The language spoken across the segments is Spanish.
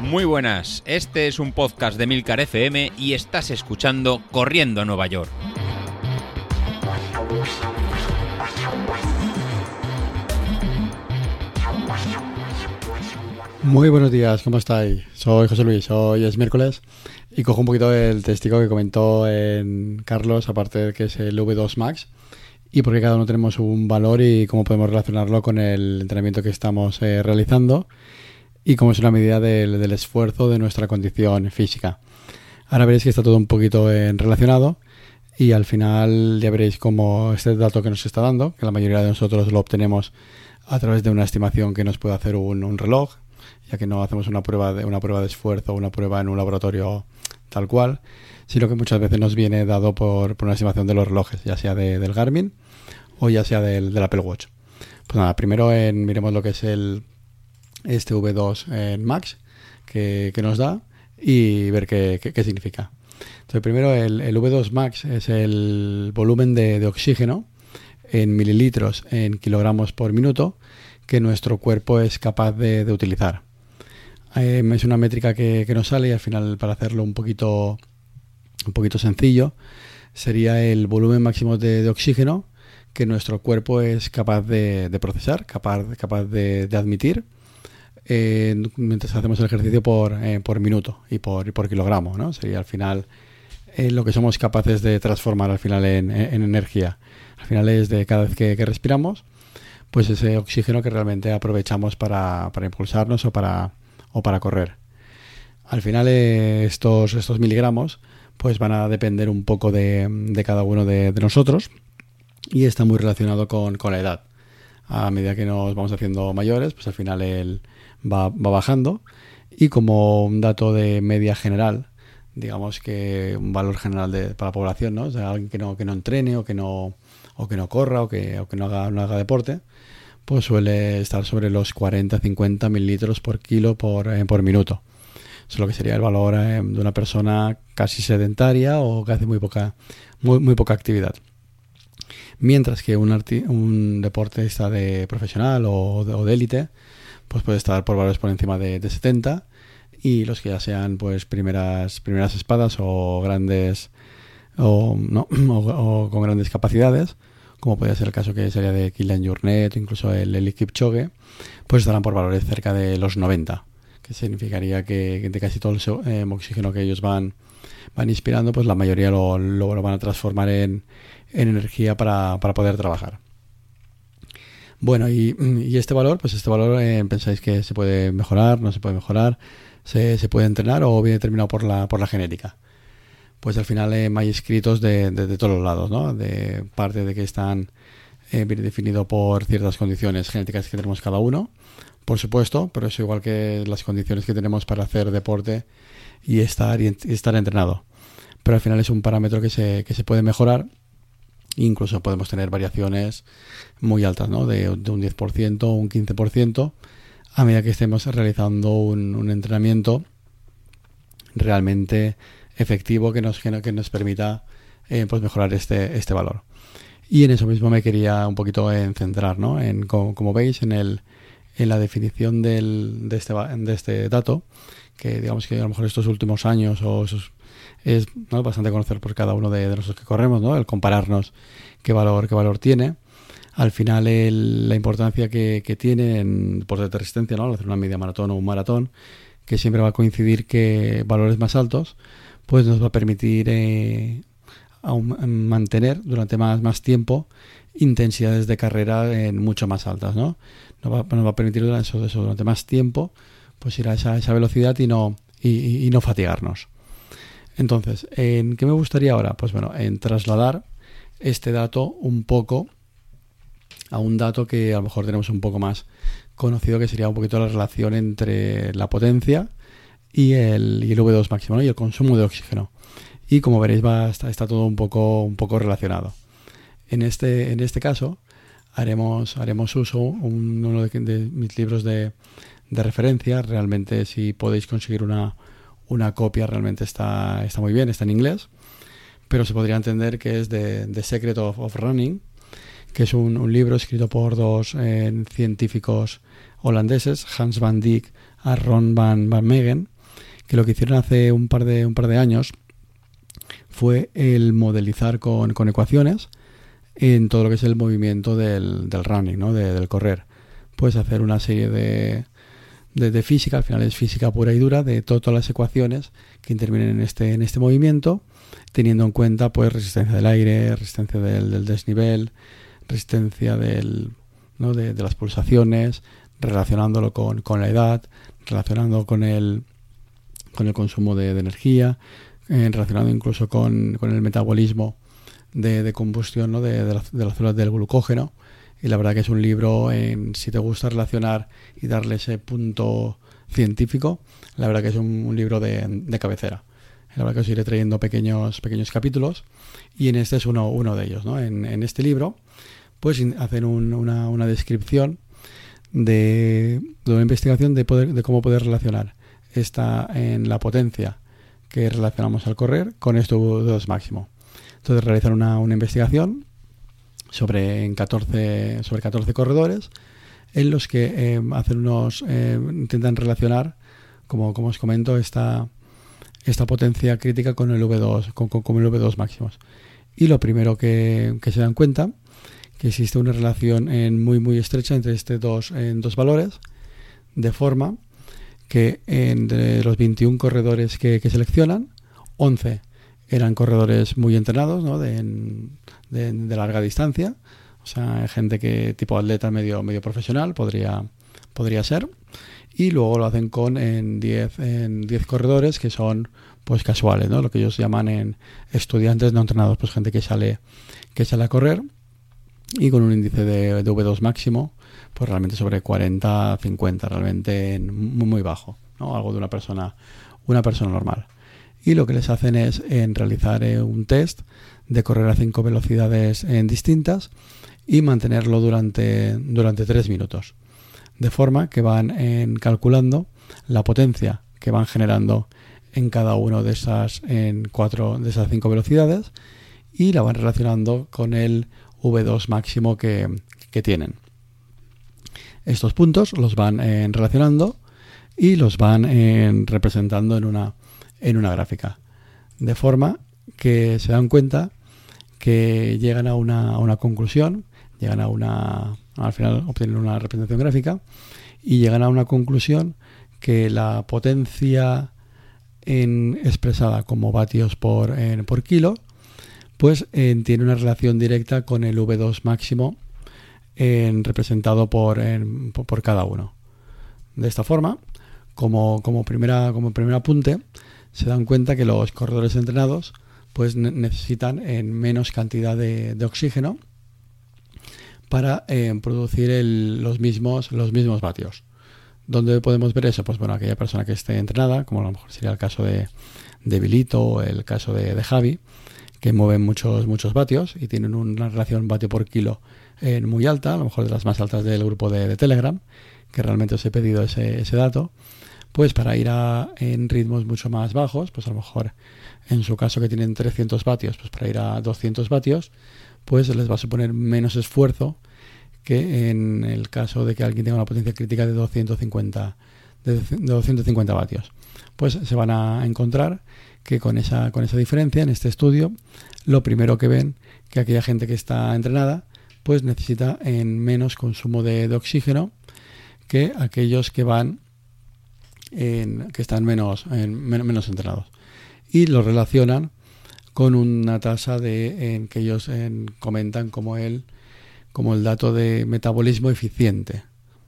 Muy buenas, este es un podcast de Milcar FM y estás escuchando Corriendo a Nueva York. Muy buenos días, ¿cómo estáis? Soy José Luis, hoy es miércoles y cojo un poquito el testigo que comentó en Carlos, aparte de que es el V2 Max, y porque cada uno tenemos un valor y cómo podemos relacionarlo con el entrenamiento que estamos eh, realizando y cómo es una medida del, esfuerzo de nuestra condición física. Ahora veréis que está todo un poquito en relacionado y al final ya veréis cómo este dato que nos está dando, que la mayoría de nosotros lo obtenemos a través de una estimación que nos puede hacer un reloj, ya que no hacemos una prueba de, una prueba de esfuerzo, una prueba en un laboratorio tal cual, sino que muchas veces nos viene dado por, una estimación de los relojes, ya sea del Garmin o ya sea del, Apple Watch. Pues nada, primero miremos lo que es el este V2 en Max que, nos da y ver qué, significa. Entonces, primero el, V2 Max es el volumen de, oxígeno en mililitros en kilogramos por minuto que nuestro cuerpo es capaz de utilizar. Em, es una métrica que, nos sale y al final para hacerlo un poquito, un poquito sencillo sería el volumen máximo de, oxígeno que nuestro cuerpo es capaz de, procesar, capaz, de, admitir mientras hacemos el ejercicio por, eh, por minuto y por, por kilogramo. ¿no? Sería al final eh, lo que somos capaces de transformar al final en, energía. Al final es de cada vez que, respiramos, pues ese oxígeno que realmente aprovechamos para impulsarnos o para correr. Al final eh, estos, estos miligramos pues van a depender un poco de, cada uno de, nosotros y está muy relacionado con, la edad. A medida que nos vamos haciendo mayores, pues al final él va, bajando y como un dato de media general, digamos que un valor general de, para la población, ¿no? O sea, alguien que no, que no entrene o que no, o que no corra o que, o que no, haga, no haga deporte, pues suele estar sobre los 40-50 mililitros por kilo por, eh, por minuto. Eso es lo que sería el valor eh, de una persona casi sedentaria o que hace muy poca, muy, muy poca actividad. Mientras que un, un deportista de profesional o de élite, pues puede estar por valores por encima de, 70 y los que ya sean pues primeras, primeras espadas o grandes o, ¿no? o con grandes capacidades, como podría ser el caso que sería de Kylian Jornet o incluso el Eli Kipchoge, pues estarán por valores cerca de los 90, que significaría que de casi todo el eh, oxígeno que ellos van, van inspirando, pues la mayoría lo, lo, van a transformar en, en energía para, para, poder trabajar. Bueno, y, y, este valor, pues este valor eh, pensáis que se puede mejorar, no se puede mejorar, se, se puede entrenar o viene determinado por la, por la genética pues al final eh, hay escritos de, todos los lados, ¿no? De parte de que están eh, bien definido por ciertas condiciones genéticas que tenemos cada uno, por supuesto, pero es igual que las condiciones que tenemos para hacer deporte y estar, y estar entrenado. Pero al final es un parámetro que se, que se puede mejorar. Incluso podemos tener variaciones muy altas, ¿no? De, un 10% o un 15% a medida que estemos realizando un, entrenamiento realmente efectivo que nos, que nos permita eh, pues mejorar este, este valor. Y en eso mismo me quería un poquito en centrar, ¿no? En, como, veis, en, el, en la definición del, de, este, de este dato, que digamos que a lo mejor estos últimos años o es bastante conocer por cada uno de, nosotros que corremos, ¿no? El compararnos qué valor, qué valor tiene. Al final la importancia que, que tiene en deporte de resistencia, ¿no? hacer una media maratón o un maratón, que siempre va a coincidir que valores más altos pues nos va a permitir eh, mantener durante más, más tiempo intensidades de carrera en mucho más altas, ¿no? Nos va, nos va a permitir durante, más tiempo pues ir a esa, esa velocidad y no, y, no fatigarnos. Entonces, ¿en qué me gustaría ahora? Pues bueno, en trasladar este dato un poco a un dato que a lo mejor tenemos un poco más conocido, que sería un poquito la relación entre la potencia y el, y el V2 máximo y el consumo de oxígeno. Y como veréis va, está, todo un poco, un poco relacionado. En este, en este caso haremos, haremos uso uno de, mis libros de, de, referencia. Realmente si podéis conseguir una, una copia realmente está, está muy bien, está en inglés. Pero se podría entender que es de The Secret of, Running, que es un, libro escrito por dos eh, científicos holandeses, Hans van Dijk y Ron van, van Megen, que lo que hicieron hace un par de, un par de años fue el modelizar con, ecuaciones en todo lo que es el movimiento del, running, ¿no? del correr. Puedes hacer una serie de, de, física, al final es física pura y dura, de todas las ecuaciones que intervienen en este, en este movimiento, teniendo en cuenta pues resistencia del aire, resistencia del, desnivel, resistencia del, ¿no? de, las pulsaciones, relacionándolo con, con, la edad, relacionando con el, con el consumo de, energía, eh, relacionado incluso con, con, el metabolismo de, combustión ¿no? de, las células del glucógeno y la verdad que es un libro, en, si te gusta relacionar y darle ese punto científico, la verdad que es un, libro de, cabecera. La verdad que os iré trayendo pequeños, pequeños capítulos y en este es uno, uno de ellos. ¿no? En, este libro pues hacen una, una, descripción de, de, una investigación de, poder, de cómo poder relacionar esta en la potencia que relacionamos al correr con esto 2 máximo. Entonces realizan una, una investigación sobre, en 14, sobre 14 corredores en los que eh, hacen unos, eh, intentan relacionar, como, como os comento, esta, esta potencia crítica con el V2, con, con, el V2 máximos. Y lo primero que, que, se dan cuenta que existe una relación en muy muy estrecha entre estos dos, en dos valores, de forma que entre los 21 corredores que, que seleccionan, 11 eran corredores muy entrenados, ¿no? de, de, larga distancia, o sea, gente que tipo atleta medio, medio profesional podría, podría ser. Y luego lo hacen con en 10 en diez corredores que son pues casuales, ¿no? Lo que ellos llaman en estudiantes no entrenados, pues gente que sale que sale a correr y con un índice de, de V2 máximo, pues realmente sobre 40, 50, realmente muy, muy bajo, ¿no? Algo de una persona una persona normal y lo que les hacen es en realizar eh, un test de correr a cinco velocidades en distintas y mantenerlo durante, durante tres minutos. De forma que van calculando la potencia que van generando en cada uno de esas en cuatro de esas cinco velocidades y la van relacionando con el V2 máximo que, que tienen. Estos puntos los van en relacionando y los van en representando en una en una gráfica. De forma que se dan cuenta que llegan a una, una conclusión, llegan a una, al final obtienen una representación gráfica y llegan a una conclusión que la potencia en, expresada como vatios por, por kilo, pues tiene una relación directa con el V2 máximo en, representado por, por, cada uno. De esta forma, como, como, primera, como primer apunte, se dan cuenta que los corredores entrenados pues necesitan en menos cantidad de, oxígeno para eh, producir los, mismos, los mismos vatios. ¿Dónde podemos ver eso? Pues bueno, aquella persona que esté entrenada, como a lo mejor sería el caso de, de Bilito o el caso de, Javi, que mueven muchos, muchos vatios y tienen una relación vatio por kilo eh, muy alta, a lo mejor de las más altas del grupo de, Telegram, que realmente os he pedido ese, ese dato pues para ir a, en ritmos mucho más bajos, pues a lo mejor en su caso que tienen 300 vatios, pues para ir a 200 vatios, pues les va a suponer menos esfuerzo que en el caso de que alguien tenga una potencia crítica de 250, de 250 vatios. Pues se van a encontrar que con esa, con esa diferencia en este estudio, lo primero que ven que aquella gente que está entrenada, pues necesita en menos consumo de, de oxígeno que aquellos que van que están menos, menos entrenados. Y lo relacionan con una tasa de en que ellos comentan como el, como el dato de metabolismo eficiente,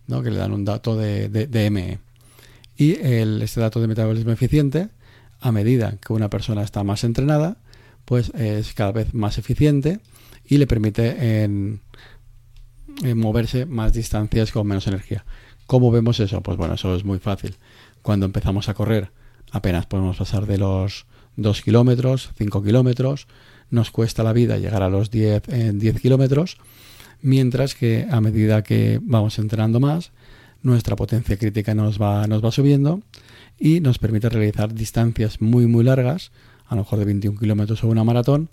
¿no? que le dan un dato de, de, ME. Y el, este dato de metabolismo eficiente, a medida que una persona está más entrenada, pues es cada vez más eficiente y le permite en moverse más distancias con menos energía. ¿Cómo vemos eso? Pues bueno, eso es muy fácil cuando empezamos a correr apenas podemos pasar de los 2 kilómetros, 5 kilómetros, nos cuesta la vida llegar a los 10, en 10 kilómetros, mientras que a medida que vamos entrenando más, nuestra potencia crítica nos va, nos va subiendo y nos permite realizar distancias muy muy largas, a lo mejor de 21 kilómetros o una maratón,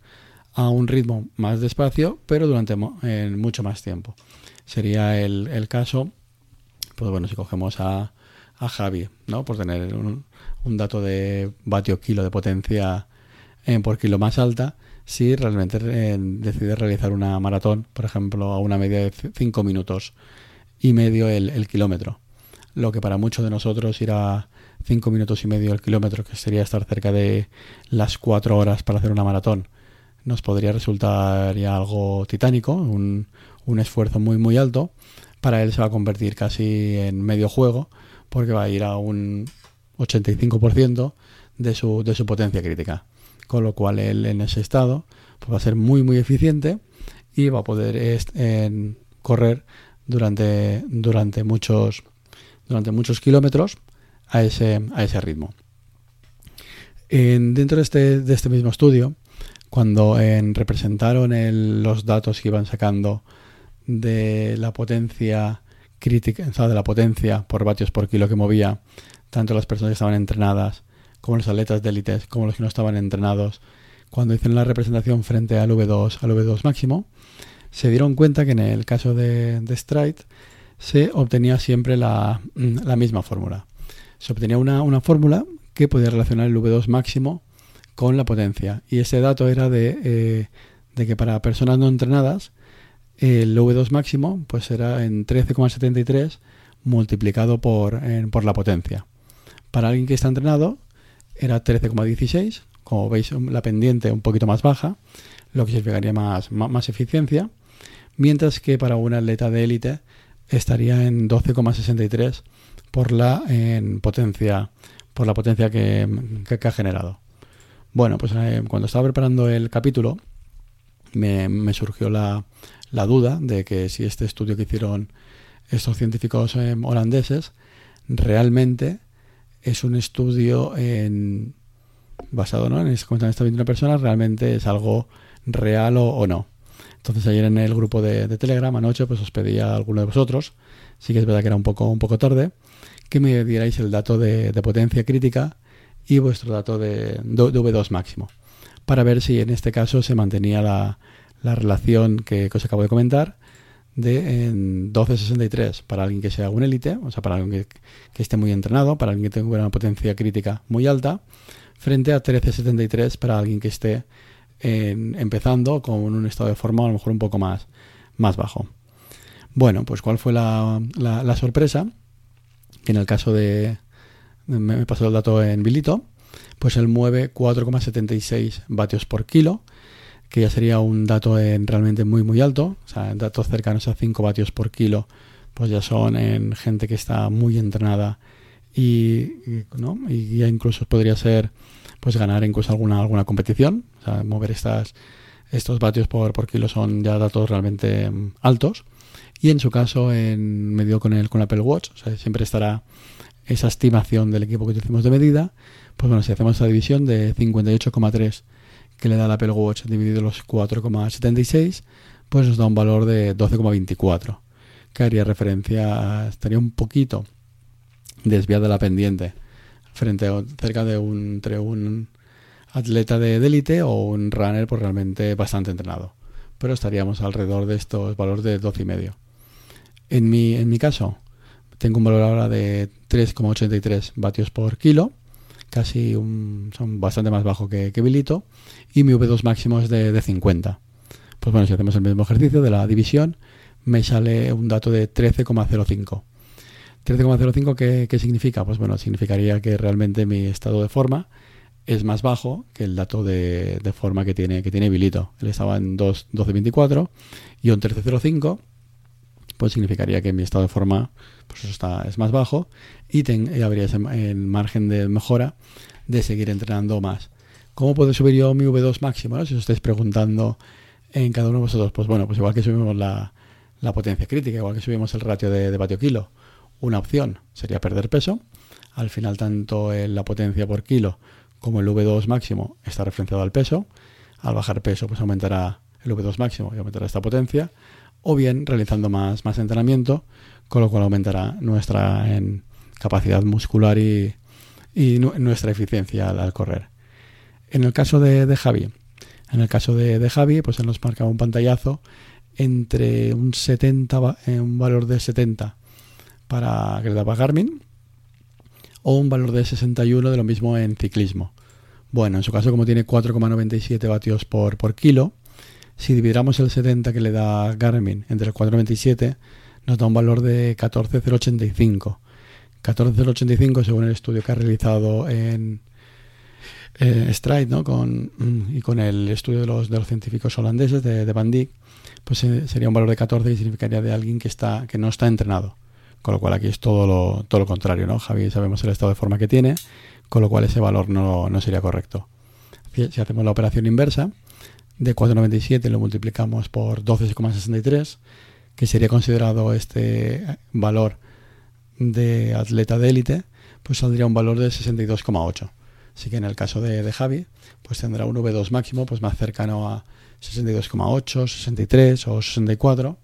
a un ritmo más despacio, pero durante mucho más tiempo. Sería el, el, caso, pues bueno, si cogemos a, a Javi, ¿no? Por tener un, dato de vatio kilo de potencia en por kilo más alta, si realmente eh, realizar una maratón, por ejemplo, a una media de 5 minutos y medio el, kilómetro. Lo que para muchos de nosotros irá 5 minutos y medio el kilómetro, que sería estar cerca de las 4 horas para hacer una maratón, nos podría resultar ya algo titánico, un, un esfuerzo muy muy alto. Para él se va a convertir casi en medio juego, porque va a ir a un 85% de su, de su potencia crítica. Con lo cual él en ese estado pues va a ser muy muy eficiente y va a poder correr durante, durante, muchos, durante muchos kilómetros a ese, a ese ritmo. En, dentro de este, de este mismo estudio, cuando representaron los datos que iban sacando de la potencia crítica, de la potencia por vatios por kilo que movía tanto las personas que estaban entrenadas como los atletas de élite, como los que no estaban entrenados, cuando hicieron la representación frente al V2, al V2 máximo, se dieron cuenta que en el caso de, de Stride se obtenía siempre la, la misma fórmula. Se obtenía una, una, fórmula que podía relacionar el V2 máximo con la potencia. Y ese dato era de, eh, de que para personas no entrenadas el V2 máximo pues era en 13,73 multiplicado por, por la potencia. Para alguien que está entrenado era 13,16, como veis la pendiente un poquito más baja, lo que significaría más, más, eficiencia, mientras que para un atleta de élite estaría en 12,63 por la en potencia por la potencia que, que, ha generado. Bueno, pues eh, cuando estaba preparando el capítulo me, me surgió la, la duda de que si este estudio que hicieron estos científicos eh, holandeses realmente es un estudio en, basado ¿no? en esta 21 personas, realmente es algo real o, no. Entonces ayer en el grupo de, Telegram anoche pues os pedía a alguno de vosotros, sí que es verdad que era un poco, un poco tarde, que me dierais el dato de, potencia crítica y vuestro dato de, de V2 máximo, para ver si en este caso se mantenía la, la relación que, os acabo de comentar de en 12.63 para alguien que sea un élite, o sea, para alguien que, esté muy entrenado, para alguien que tenga una potencia crítica muy alta, frente a 13.73 para alguien que esté empezando con un estado de forma a lo mejor un poco más, más bajo. Bueno, pues cuál fue la, sorpresa, que en el caso de, me pasó el dato en Bilito, pues él mueve 4,76 vatios por kilo, que ya sería un dato en realmente muy muy alto, o sea, datos cercanos a 5 vatios por kilo, pues ya son en gente que está muy entrenada y, ya incluso podría ser pues ganar incluso alguna alguna competición, o sea, mover estos vatios por, kilo son ya datos realmente mm, altos. Y en su caso en medio con el con Apple Watch, siempre estará esa estimación del equipo que utilizamos de medida, pues bueno, si hacemos esa división de 58,3 que le da la Apple Watch dividido los 4,76, pues nos da un valor de 12,24, que haría referencia, estaría un poquito desviada la pendiente frente a cerca de un, entre un atleta de élite o un runner pues realmente bastante entrenado. Pero estaríamos alrededor de estos valores de 12,5. En mi, en mi caso, tengo un valor ahora de 3,83 vatios por kilo casi un, son bastante más bajo que, que Bilito, y mi V2 máximo es de, de 50. Pues bueno, si hacemos el mismo ejercicio de la división, me sale un dato de 13,05. 13,05 ¿qué, ¿qué, significa? Pues bueno, significaría que realmente mi estado de forma es más bajo que el dato de, de forma que tiene, que tiene Bilito. Él estaba en 12,24 y un 13,05 pues significaría que mi estado de forma pues está, es más bajo y, habría ese margen de mejora de seguir entrenando más. ¿Cómo puedo subir yo mi V2 máximo? Si os estáis preguntando en cada uno de vosotros, pues bueno, pues igual que subimos la, potencia crítica, igual que subimos el ratio de, de kilo, una opción sería perder peso. Al final, tanto la potencia por kilo como el V2 máximo está referenciado al peso. Al bajar peso, pues aumentará el V2 máximo y aumentará esta potencia o bien realizando más entrenamiento, con lo cual aumentará nuestra en capacidad muscular y, nuestra eficiencia al, correr. En el caso de, Javi, En el caso de, de Javi, pues él nos marca un pantallazo entre un 70, eh, un valor de 70 para daba Garmin o un valor de 61 de lo mismo en ciclismo. Bueno, en su caso como tiene 4,97 vatios por, por kilo, si dividamos el 70 que le da Garmin entre el 4,97 nos da un valor de 14,085. 14,085 según el estudio que ha realizado en Stride ¿no? con, y con el estudio de los, de los científicos holandeses de, de Van Dijk, pues eh, sería un valor de 14 y significaría de alguien que, está, que no está entrenado. Con lo cual aquí es todo lo, todo lo contrario, ¿no? Javi sabemos el estado de forma que tiene, con lo cual ese valor no, no sería correcto. Si hacemos la operación inversa, de 4,97 lo multiplicamos por 12,63, que sería considerado este valor de atleta de élite, pues saldría un valor de 62,8. Así que en el caso de, de, Javi, pues tendrá un V2 máximo pues más cercano a 62,8, 63 o 64,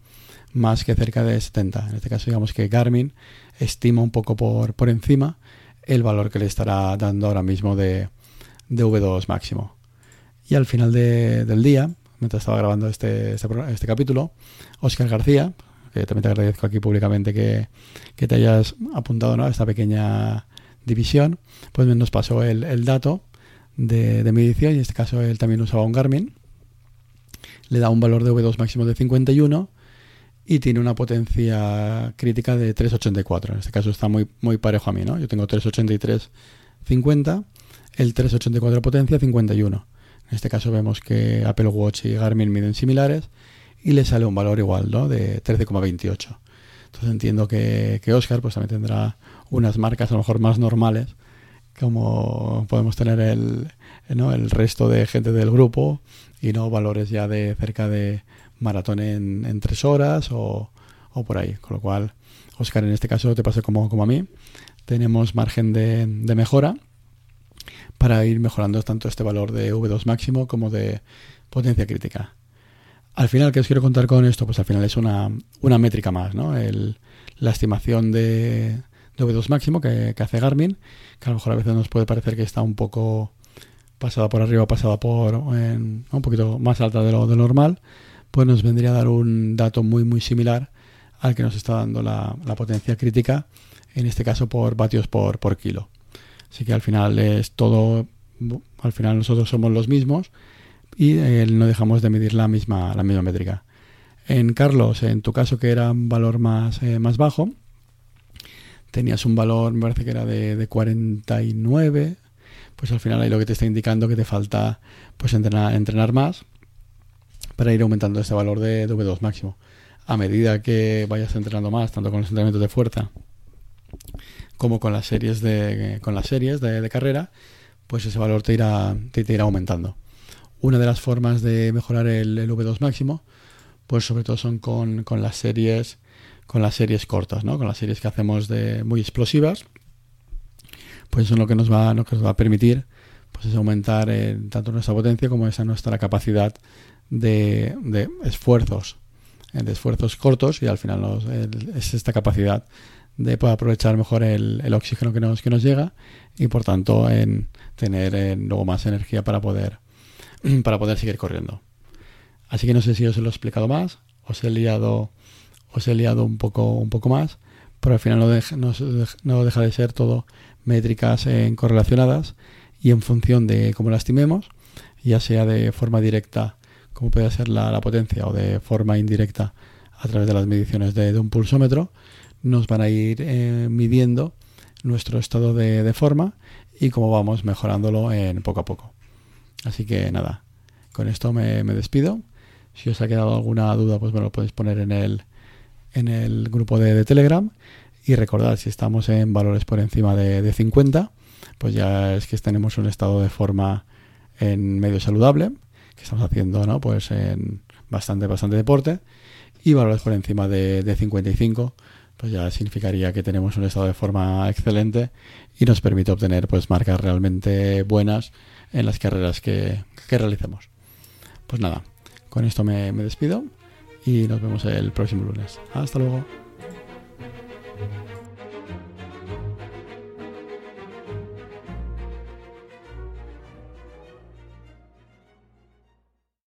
más que cerca de 70. En este caso digamos que Garmin estima un poco por, por encima el valor que le estará dando ahora mismo de, de V2 máximo. Y al final de, del día, mientras estaba grabando este, este, este, capítulo, Oscar García, que también te agradezco aquí públicamente que, que te hayas apuntado a esta pequeña división, pues nos pasó el, el dato de, de, medición, y en este caso él también usaba un Garmin, le da un valor de V2 máximo de 51 y tiene una potencia crítica de 384. En este caso está muy, muy parejo a mí, ¿no? Yo tengo 383 50, el 384 potencia 51. En este caso vemos que Apple Watch y Garmin miden similares y le sale un valor igual, ¿no? De 13,28. Entonces entiendo que, que Oscar pues también tendrá unas marcas a lo mejor más normales como podemos tener el, ¿no? el resto de gente del grupo y no valores ya de cerca de maratón en, tres horas o, o, por ahí. Con lo cual, Oscar, en este caso te pasa como, como a mí. Tenemos margen de mejora para ir mejorando tanto este valor de V2 máximo como de potencia crítica. Al final, ¿qué os quiero contar con esto? Pues al final es una, una métrica más, ¿no? La estimación de, de V2 máximo que, hace Garmin, que a lo mejor a veces nos puede parecer que está un poco pasada por arriba, pasada por un poquito más alta de lo, de lo normal, pues nos vendría a dar un dato muy muy similar al que nos está dando la, potencia crítica, en este caso por vatios por kilo. Así que al final es todo, al final nosotros somos los mismos y eh, no dejamos de medir la misma, la misma métrica. En Carlos, en tu caso que era un valor más, eh, más bajo, tenías un valor, me parece que era de, de 49, pues al final ahí lo que te está indicando que te falta pues entrenar, entrenar más para ir aumentando ese valor de, de V2 máximo. A medida que vayas entrenando más, tanto con los entrenamientos de fuerza como con las series de, con las series de, carrera, pues ese valor te irá, te, irá aumentando. Una de las formas de mejorar el, el V2 máximo, pues sobre todo son con, con, las series con las series cortas, ¿no? con las series que hacemos de muy explosivas, pues eso es lo que nos va, lo que nos va a permitir pues es aumentar eh, tanto nuestra potencia como esa nuestra capacidad de, de esfuerzos, eh, de esfuerzos cortos y al final es esta capacidad de poder aprovechar mejor el, oxígeno que nos, que nos llega y por tanto en tener en, luego más energía para poder, para poder seguir corriendo. Así que no sé si os lo he explicado más, os he liado, os he liado un poco, un poco más, pero al final no no, no deja de ser todo métricas en correlacionadas y en función de cómo la estimemos, ya sea de forma directa, como puede ser la, potencia, o de forma indirecta a través de las mediciones de un pulsómetro, nos van a ir eh, midiendo nuestro estado de, de, forma y cómo vamos mejorándolo en poco a poco. Así que nada, con esto me, me, despido. Si os ha quedado alguna duda, pues me lo podéis poner en el, en el grupo de, de Telegram. Y recordad, si estamos en valores por encima de, de 50, pues ya es que tenemos un estado de forma en medio saludable, que estamos haciendo, ¿no? Pues en bastante, bastante deporte. Y valores por encima de, de 55, pues ya significaría que tenemos un estado de forma excelente y nos permite obtener pues marcas realmente buenas en las carreras que, que realicemos. Pues nada, con esto me, me despido y nos vemos el próximo lunes. Hasta luego.